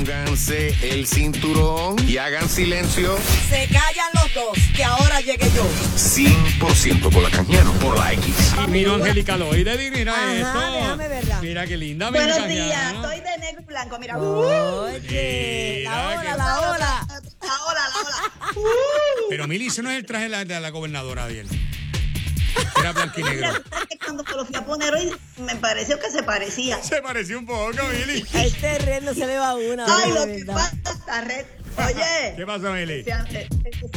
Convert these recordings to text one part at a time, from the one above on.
Pónganse el cinturón y hagan silencio. Se callan los dos, que ahora llegué yo. 100% por la cañana, por la X. Y miro a Angélica Loide, mira Ajá, esto. déjame verla. Mira qué linda. Buenos días, estoy de negro y blanco. Mira, Oye, Mira, la ola, la ola. la ola, la ola. Pero Mili, ese no es el traje de la, de la gobernadora Adiel. Era blanco y negro. Cuando me lo fui a poner hoy, me pareció que se parecía. Se pareció un poco, Mili. A este red no se le va una. Ay, lo que pasa, Red. Oye, ¿Qué pasó, Mili? ese,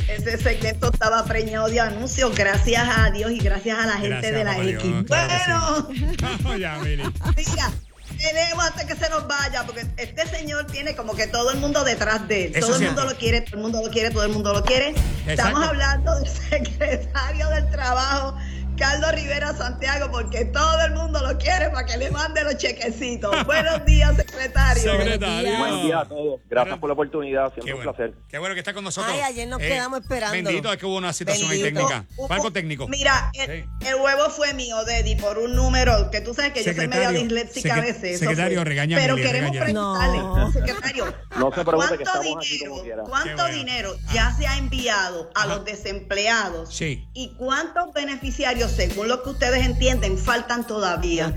ese segmento estaba preñado de anuncios, gracias a Dios y gracias a la gente Gracias, de la Dios, X. claro bueno, Vamos ya, Mili. mira, tenemos antes que se nos vaya, porque este señor tiene como que todo el mundo detrás de él. Eso todo el mundo lo quiere, todo el mundo lo quiere, todo el mundo lo quiere. Estamos hablando del secretario del Trabajo. Carlos Rivera Santiago, porque todo el mundo lo quiere para que le mande los chequecitos. Buenos días, secretario. Secretario. Buen día a todos. Gracias por la oportunidad. Qué Siempre un bueno. placer. Qué bueno que está con nosotros. Ay, ayer nos quedamos esperándolo. Bendito, es que hubo una situación ahí técnica. Algo técnico. Mira, el, Sí. el huevo fue mío, Deddy, por un número que tú sabes que yo soy medio disléxica a veces. secretario, regáñame, Pero queremos preguntarle, No. secretario. No se preocupe que ¿Cuánto estamos aquí dinero, como quiera. Qué cuánto bueno. dinero Ah. ya se ha enviado a Ajá. los desempleados? Sí. ¿Y cuántos beneficiarios, según lo que ustedes entienden, faltan todavía?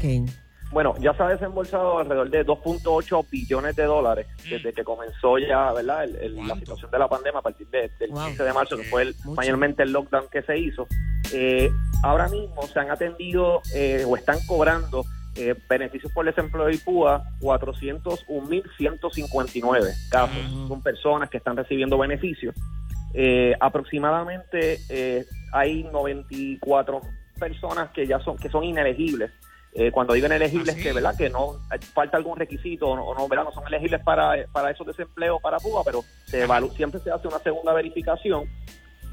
Bueno, ya se ha desembolsado alrededor de 2.8 billones de dólares desde que comenzó ya, ¿verdad? El- el- la situación de la pandemia a partir de- del Wow. 15 de marzo, que fue el, Mucho. mayormente el lockdown que se hizo. Eh, ahora mismo se han atendido eh, o están cobrando eh, beneficios por desempleo y PUA 401.159 casos. Ujú. Son personas que están recibiendo beneficios. Eh, aproximadamente eh, hay 94 personas que ya son que son inelegibles. Eh, cuando digo inelegibles, ¿Ah, sí? que verdad que no falta algún requisito o no, o no, ¿verdad? no son elegibles para, para esos desempleos para PUA, pero se evalu- siempre se hace una segunda verificación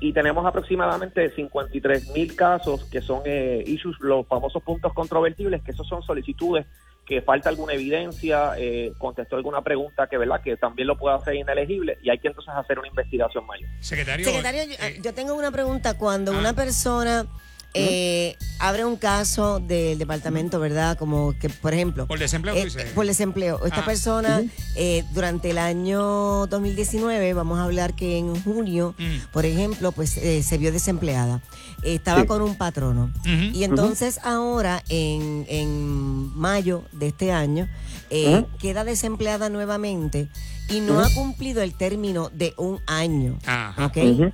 y tenemos aproximadamente 53 mil casos que son eh, issues, los famosos puntos controvertibles, que esos son solicitudes que falta alguna evidencia, eh, contestó alguna pregunta que verdad que también lo puede hacer inelegible y hay que entonces hacer una investigación mayor. Secretario. Secretario, yo, eh, yo tengo una pregunta. Cuando ah. una persona eh, abre un caso del departamento, ¿verdad? Como que, por ejemplo... Por desempleo, eh, dices. por desempleo. Esta Ah. persona, eh, durante el año 2019, vamos a hablar que en junio, Mm. por ejemplo, pues eh, se vio desempleada. Eh, estaba Sí. con un patrono. Y entonces ahora, en, en mayo de este año, eh, Ujú. queda desempleada nuevamente y no ha cumplido el término de un año. Ajá. ¿ok?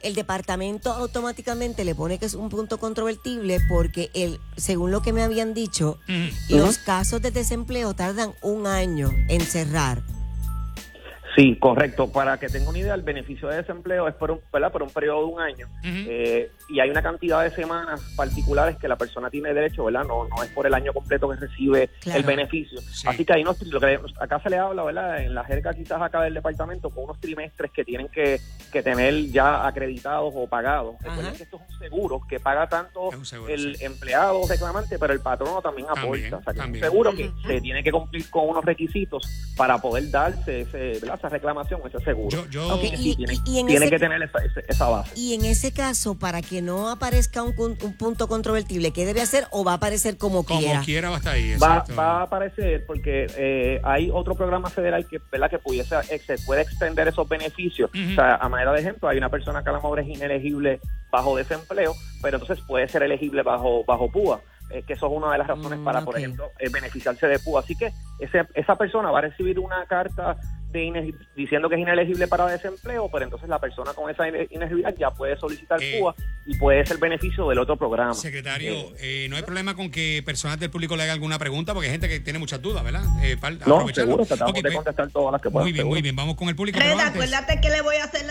El departamento automáticamente le pone que es un punto controvertible porque el, según lo que me habían dicho, Ujú. los casos de desempleo tardan un año en cerrar. Sí, correcto. Para que tenga una idea, el beneficio de desempleo es por un, ¿verdad? por un periodo de un año eh, y hay una cantidad de semanas particulares que la persona tiene derecho, ¿verdad? No, no es por el año completo que recibe Claro. el beneficio. Sí. Así que ahí nos, lo que acá se le habla, ¿verdad? En la jerga quizás acá del departamento con unos trimestres que tienen que, que tener ya acreditados o pagados. Recuerden que esto es un seguro que paga tanto seguro, el sí. empleado reclamante, pero el patrono también aporta. O sea, que es un seguro que se tiene que cumplir con unos requisitos para poder darse ese, ¿verdad? Esa reclamación, ese seguro. Yo, yo, Ok, Sí, y- tiene, y en tiene ese- que tener esa, esa- base. Y en ese caso, para que no aparezca un, punto controvertible, ¿qué debe hacer o va a aparecer como, como quiera? quiera va a estar ahí. Va, a aparecer porque eh, hay otro programa federal que, ¿verdad? que pudiese, ex- se puede extender esos beneficios. O sea, a manera de ejemplo, hay una persona que a lo mejor es inelegible bajo desempleo, pero entonces puede ser elegible bajo, bajo PUA. eh, que eso es una de las razones Mm, para, por ejemplo, eh, beneficiarse de PUA. Así que ese, esa persona va a recibir una carta de diciendo que es inelegible para desempleo, pero entonces la persona con esa ine- inelegibilidad ya puede solicitar Eh, PUA y puede ser beneficio del otro programa. Secretario, Eh, eh, no hay problema con que personas del público le hagan alguna pregunta, porque hay gente que tiene muchas dudas, ¿verdad? Eh, no, seguro, tratamos de pues, contestar todas las que puedan. Muy bien, seguro. muy bien. Vamos con el público. Red, pero antes- acuérdate que le voy a hacer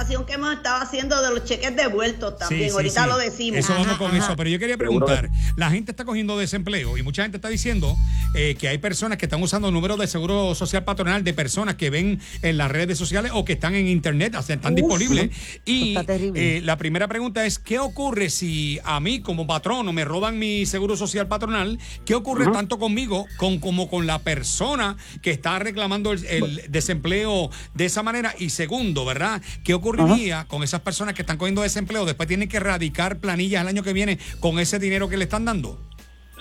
recomendación que hemos estado haciendo de los cheques devueltos también. Sí, sí, Ahorita sí. lo decimos. Eso vamos Ajá, con ajá. eso. Pero yo quería preguntar, la gente está cogiendo desempleo y mucha gente está diciendo eh, que hay personas que están usando números de seguro social patronal de personas que ven en las redes sociales o que están en internet, o sea, están Uf, disponibles. Y eh, la primera pregunta es, ¿qué ocurre si a mí como patrono me roban mi seguro social patronal? ¿Qué ocurre tanto conmigo con, como con la persona que está reclamando el, el desempleo de esa manera? Y segundo, ¿verdad? ¿Qué ocurriría con esas personas que están cogiendo desempleo? Después tienen que erradicar planillas el año que viene con ese dinero que le están dando.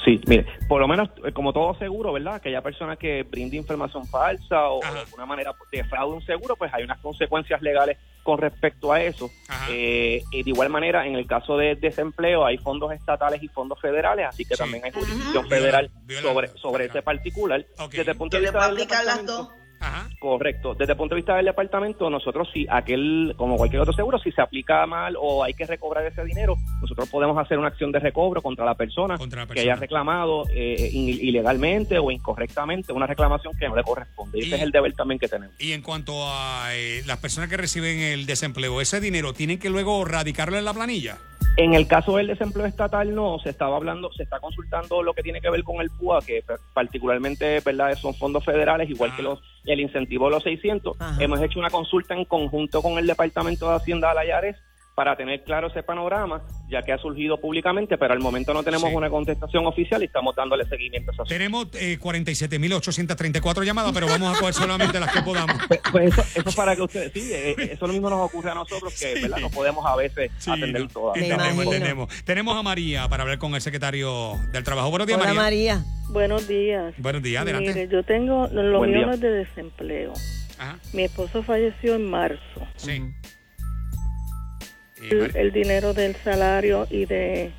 Sí, mire, por lo menos eh, como todo seguro, ¿verdad? Aquella persona que brinde información falsa o, Ajá. de alguna manera defraude un seguro, pues hay unas consecuencias legales con respecto a eso. Ajá. Eh, y de igual manera, en el caso de desempleo, hay fondos estatales y fondos federales, así que Sí. también hay jurisdicción Viola- federal viola- sobre, sobre federal. ese particular. Ok. Desde el punto Que de le vista aplicar las dos. Ajá. Correcto. Desde el punto de vista del departamento, nosotros si aquel, como cualquier otro seguro, si se aplica mal o hay que recobrar ese dinero, nosotros podemos hacer una acción de recobro contra la persona, Contra la que persona. haya reclamado eh, ilegalmente o incorrectamente una reclamación que no le corresponde. Y Y- ese es el deber también que tenemos. Y en cuanto a eh, las personas que reciben el desempleo, ese dinero tienen que luego radicarlo en la planilla. En el caso del desempleo estatal, no, se estaba hablando, se está consultando lo que tiene que ver con el PUA, que particularmente verdad son fondos federales, igual que los el incentivo de los 600. Ajá. Hemos hecho una consulta en conjunto con el Departamento de Hacienda de Alayares para tener claro ese panorama, ya que ha surgido públicamente, pero al momento no tenemos Sí. una contestación oficial y estamos dándole seguimiento a esa Tenemos eh, 47.834 llamadas, pero vamos a coger solamente las que podamos. Pues, pues eso, eso para que ustedes, sí, eh, eh, eso lo mismo nos ocurre a nosotros, que Sí. ¿verdad? no podemos a veces Sí, atender no, todas. Me entendemos, entendemos. Tenemos a María para hablar con el secretario del Trabajo. Buenos días, Hola María. María. Buenos días. Buenos días, adelante. Mire, yo tengo los millones de desempleo. Ajá, Mi esposo falleció en marzo. sí. El, dinero del salario y de,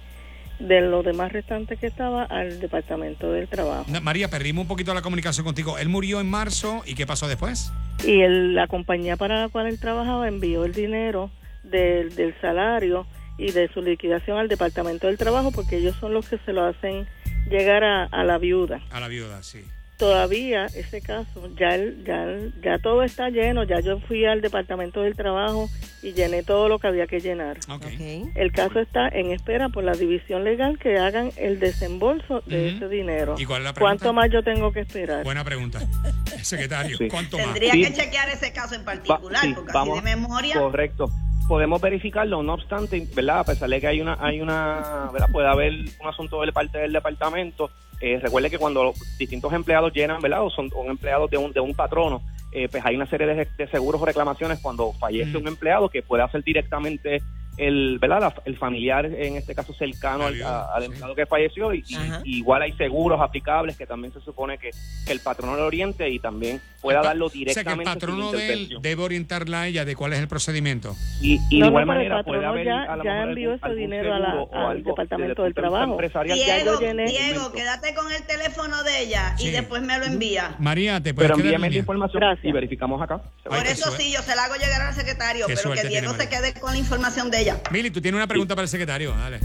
de lo demás restante que estaba al Departamento del Trabajo. No, María, perdimos un poquito la comunicación contigo. Él murió en marzo y ¿qué pasó después? Y el- la compañía para la cual él trabajaba envió el dinero del, del salario y de su liquidación al Departamento del Trabajo porque ellos son los que se lo hacen llegar a, a la viuda. A la viuda, sí. Todavía ese caso, ya, el- ya, el- ya todo está lleno, ya yo fui al Departamento del Trabajo y llené todo lo que había que llenar. Ok. Ok. El caso está en espera por la división legal que hagan el desembolso de ese dinero. ¿Y cuál es la pregunta? ¿Cuánto más yo tengo que esperar? Buena pregunta. Secretario, Sí. ¿cuánto más? Tendría Sí. que chequear ese caso en Va- particular, sí, porque vamos- así de memoria. Correcto. Podemos verificarlo, no obstante, ¿verdad? A pesar de que hay una, hay una, ¿verdad? Puede haber un asunto de parte del departamento. Eh, recuerde que cuando los distintos empleados llenan, ¿verdad? O son, son empleados de un, de un patrono, eh, pues hay una serie de, de seguros o reclamaciones cuando fallece Mm. un empleado que puede hacer directamente el, ¿verdad? La- el familiar, en este caso cercano al, viuda, a- al sí. empleado que falleció. Y, igual hay seguros aplicables que también se supone que, que el patrono lo oriente y también pueda darlo O sea, que el directamente. patrono de él intervención. debe orientarla a ella de cuál es el procedimiento. Y, y No, de igual no, manera puede haber ya- a lo ya mejor envió algún- ese algún dinero a la- al algo Departamento del Trabajo. empresarial, ya yo Diego, Diego, quédate con el teléfono de ella Sí. y después me lo envía. María, te puedes Pero envíame en la información Gracias. y verificamos acá. Por eso sí, yo se la hago llegar al secretario, Qué pero que Diego se quede con la información de ella. Mili, tú tienes una pregunta para el secretario. Dale.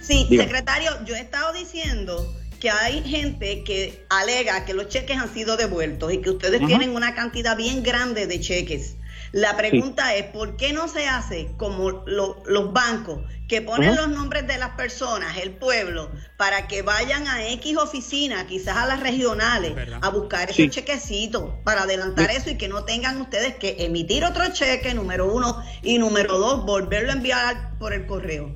Sí, Diga. secretario, yo he estado diciendo que hay gente que alega que los cheques han sido devueltos y que ustedes tienen una cantidad bien grande de cheques. La pregunta es, ¿por qué no se hace como lo- los bancos que ponen los nombres de las personas, el pueblo, para que vayan a X oficina, quizás a las regionales, ¿Verdad? a buscar esos Sí. chequecitos para adelantar eso y que no tengan ustedes que emitir otro cheque, número uno, y número dos, volverlo a enviar por el correo?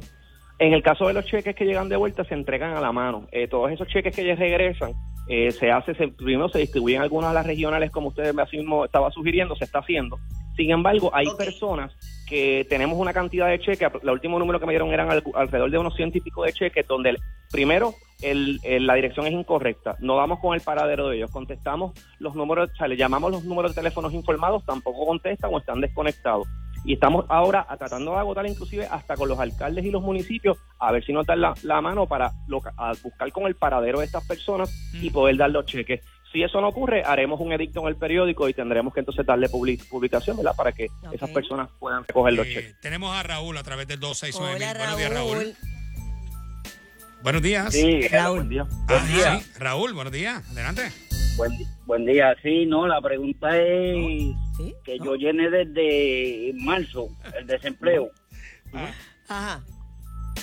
En el caso de los cheques que llegan de vuelta, se entregan a la mano. Eh, todos esos cheques que ya regresan, eh, se hace, se, primero se distribuyen algunas a las regionales, como usted así mismo estaba sugiriendo, se está haciendo. Sin embargo, hay personas que tenemos una cantidad de cheques, el último número que me dieron eran al- alrededor de unos ciento y pico de cheques, donde el- primero el- el- la dirección es incorrecta, no vamos con el paradero de ellos, contestamos los números, o sea, le llamamos los números de teléfonos informados, tampoco contestan o están desconectados. Y estamos ahora tratando de agotar inclusive hasta con los alcaldes y los municipios a ver si nos dan la, la mano para loca- a buscar con el paradero de estas personas y Mm. poder dar los cheques. Si eso no ocurre, haremos un edicto en el periódico y tendremos que entonces darle publi- publicación, ¿verdad? Para que esas personas puedan recoger los Eh, cheques. tenemos a Raúl a través del 269. Hola, Buenos días, Raúl. Buenos días. Sí, Raúl. buen día. Ah, Buen día. sí. Raúl, buenos días. Adelante. Buen, buen día. Sí, no, la pregunta es ¿Sí? que ¿No? yo llené desde marzo el desempleo Ajá.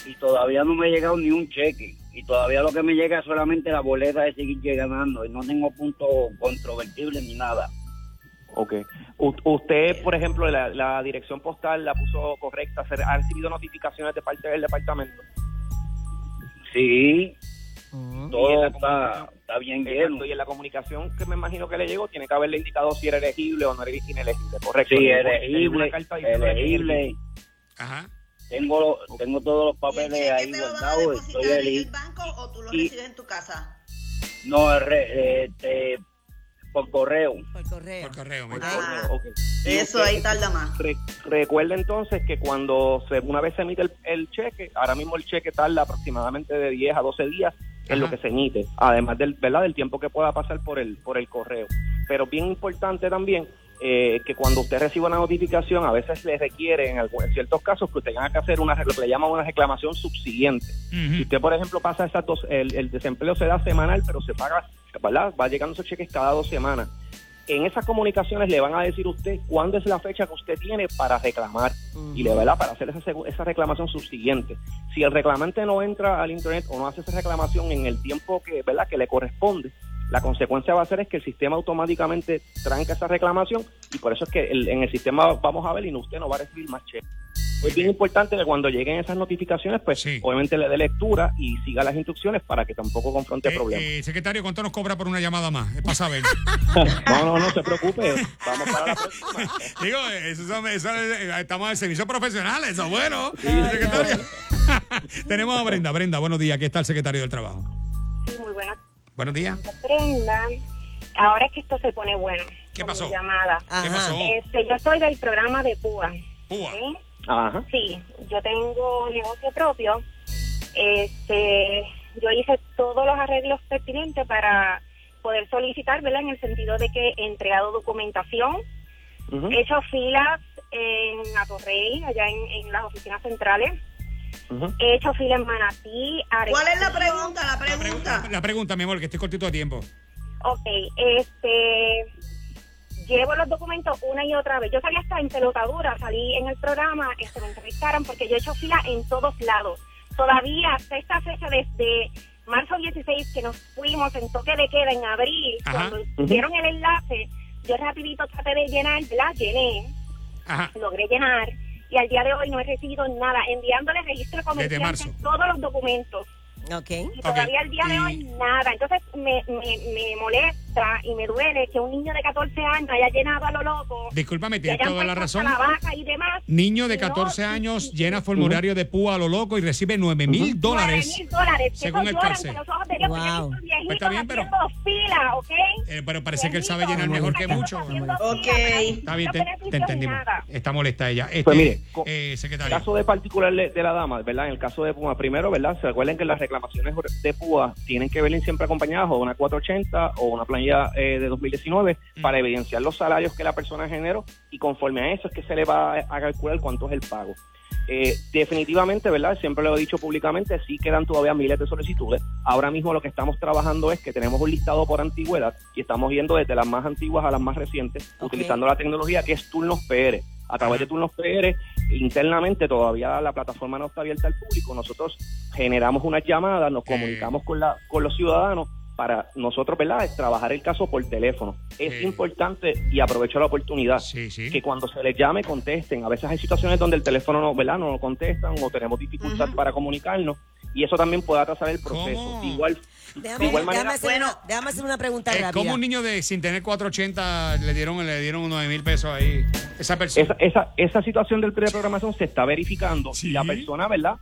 y todavía no me ha llegado ni un cheque. Y todavía lo que me llega es solamente la boleta de seguir llegando y no tengo punto controvertible ni nada. Ok. U- usted, por ejemplo, la, la dirección postal la puso correcta, ¿Se- ¿ha recibido notificaciones de parte del departamento? Sí, Mm. Todo está, bien lleno. Y en la comunicación que me imagino que le llegó, tiene que haberle indicado si era elegible o no era inelegible, correcto. Sí, elegible, una carta elegible. Ajá. Tengo, tengo todos los ¿Y el papeles ahí guardados, estoy en el banco o tú lo Y- recibes en tu casa? No, re- este, por correo. Por correo. Por correo, me- Por Ah. correo, ok. Y Eso usted- ahí tarda más. Re- recuerde entonces que cuando se, una vez se emite el, el cheque, ahora mismo el cheque tarda aproximadamente de 10 a 12 días en lo que se emite, además del, ¿verdad? del tiempo que pueda pasar por el, por el correo. Pero bien importante también eh, que cuando usted reciba una notificación, a veces le requiere, en, ciertos casos, que usted tenga que hacer una, lo que le llaman una reclamación subsiguiente. Si usted, por ejemplo, pasa esas dos, el, el desempleo se da semanal, pero se paga, ¿verdad? Va llegando esos cheques cada dos semanas. En esas comunicaciones le van a decir a usted cuándo es la fecha que usted tiene para reclamar y le ¿verdad? para hacer esa, esa reclamación subsiguiente. Si el reclamante no entra al internet o no hace esa reclamación en el tiempo que, ¿verdad? que le corresponde, la consecuencia va a ser es que el sistema automáticamente tranca esa reclamación y por eso es que el- en el sistema vamos a ver y no, usted no va a recibir más cheques. Es bien importante que cuando lleguen esas notificaciones, pues Sí. obviamente le dé lectura y siga las instrucciones para que tampoco confronte Eh, problemas. eh, secretario, ¿cuánto nos cobra por una llamada más? Es para saber. No, no, no se preocupe. Vamos para la próxima. Digo, eso, son- eso eh, estamos en servicio profesional, eso es bueno. secretario. Tenemos a Brenda. Brenda, buenos días. Aquí está el secretario del Trabajo. Buenos días. Ahora es que esto se pone bueno. ¿Qué pasó? llamada. ¿Qué pasó? Este, yo soy del programa de Púa. Púa. ¿sí? Ajá. Sí, yo tengo negocio propio. Este, yo hice todos los arreglos pertinentes para poder solicitar, ¿verdad? En el sentido de que he entregado documentación, he hecho filas en Atorrey, allá en, en las oficinas centrales, Ujú. he hecho fila en Manatí, ¿Cuál es la Arecibo. pregunta? La La pregunta. pregunta, la pregunta, mi amor, que estoy cortito de tiempo. Ok, este, llevo los documentos una y otra vez. Yo salí hasta en pelotadura, salí en el programa, este, me entrevistaron porque yo he hecho fila en todos lados. Todavía hasta esta fecha, desde marzo 16, que nos fuimos en toque de queda en abril, Ajá. cuando dieron el enlace, yo rapidito traté de llenar, la llené, Ajá. logré llenar, y al día de hoy no he recibido nada, enviándole registro comercial todos los documentos. Ok. Y todavía al día de y- hoy nada. Entonces me, me, me molesta y me duele que un niño de 14 años haya llenado a lo loco. Discúlpame, tienes toda la razón. La vaca y demás. Niño de Y no, 14 y- años y- llena formulario de púa a lo loco y recibe 9 mil nueve dólares. mil dólares. que según el cárcel. Wow. Pues está bien, pero- fila, ¿ok? Eh, pero parece que él sabe llenar mejor que mucho. Ok. Está bien, no te, te entendimos. Está molesta ella. Este, Pues mire, eh, En secretario. el caso de particular de, la dama, ¿verdad? En el caso de Puma, primero, ¿verdad? Se recuerden que las reclamaciones de Púa tienen que venir siempre acompañadas o una 480 o una planilla eh, de 2019 Mm. para evidenciar los salarios que la persona generó y conforme a eso es que se le va a, calcular cuánto es el pago. Eh, definitivamente, ¿verdad? Siempre lo he dicho públicamente, sí quedan todavía miles de solicitudes. Ahora mismo lo que estamos trabajando es que tenemos un listado por antigüedad y estamos yendo desde las más antiguas a las más recientes, utilizando la tecnología que es Turnos PR. A través de Turnos PR, internamente todavía la plataforma no está abierta al público. Nosotros generamos unas llamadas, nos comunicamos con, la, con los ciudadanos para nosotros, ¿verdad?, es trabajar el caso por teléfono. Es importante y aprovecho la oportunidad Sí, sí. que cuando se les llame contesten. A veces hay situaciones donde el teléfono no, ¿verdad? no lo contestan o tenemos dificultad para comunicarnos y eso también puede atrasar el proceso. Igual, Déjame, de igual déjame manera, hacer bueno, una, déjame hacer una pregunta Eh, rápida. como un niño de sin tener 480 le dieron le dieron 9 mil pesos ahí? Esa persona. esa, esa, esa situación del preprogramación se está verificando Sí. y la persona, ¿verdad?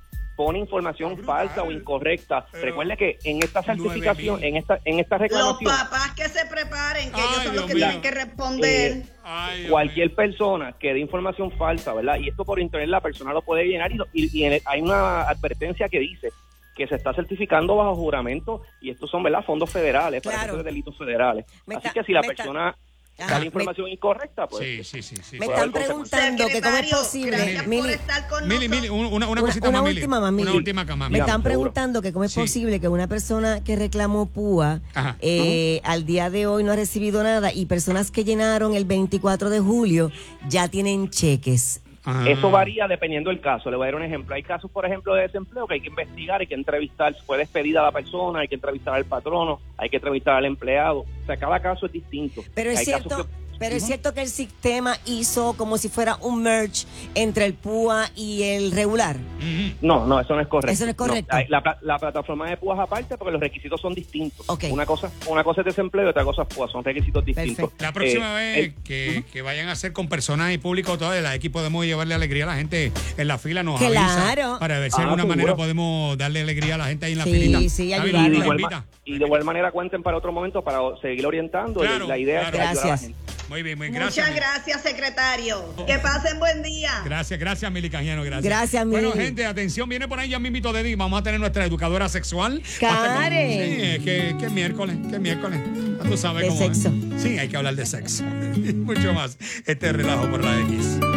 Pone información falsa o incorrecta. Pero- Recuerde que en esta certificación, 9,000. en esta en esta Los reclamación, papás que se preparen, que Ay, ellos son los que mío. tienen que responder. Eh, Ay, cualquier mío. persona que dé información falsa, ¿verdad? Y esto por internet la persona lo puede llenar y, lo- y- y en el- hay una advertencia que dice que se está certificando bajo juramento y estos son, ¿verdad? Fondos federales para Claro. de delitos federales. Me Así está- que si la está- persona Ajá, me- la información incorrecta, pues Sí, sí, sí, sí. Me están preguntando que cómo es posible, Mili, por estar con Mili, Mili, una, una una, cosita una más, Mili. última más, Mili. Una última más, Me están preguntando que cómo es Sí. posible que una persona que reclamó PUA eh, al día de hoy no ha recibido nada y personas que llenaron el 24 de julio ya tienen cheques. Eso varía dependiendo del caso. Le voy a dar un ejemplo. Hay casos, por ejemplo, de desempleo que hay que investigar, hay que entrevistar, fue despedida la persona, hay que entrevistar al patrono, hay que entrevistar al empleado. O sea, cada caso es distinto. Pero es hay cierto, casos que- Pero es cierto que el sistema hizo como si fuera un merge entre el PUA y el regular. No, no, eso no es correcto. Eso no es correcto. la, pla- la plataforma de PUA es aparte porque los requisitos son distintos. Ok. Una cosa una cosa es desempleo y otra cosa es PUA, son requisitos distintos. Perfecto. La próxima Eh, vez que, que vayan a hacer con personas y público todo el equipo podemos llevarle alegría a la gente en la fila nos Claro. avisa para ver si de Ah, alguna seguro. manera podemos darle alegría a la gente ahí en la Sí, filita. sí, ayudarlos. y, de igual, y de igual manera cuenten para otro momento para seguir orientando. Claro, la idea claro. es ayudar a la Gracias. gente. Muy bien, muy bien. Gracias. Muchas gracias, secretario. Que pasen buen día. Gracias, gracias, Mili Cañano, gracias. Gracias, Bueno, Mili. gente, atención, viene por ahí ya mismito de Vamos a tener nuestra educadora sexual. Karen. Sí, es que, que miércoles, que miércoles. Ya Tú sabes De cómo es. sexo. Sí, hay que hablar de sexo. Mucho más. Este relajo por la X.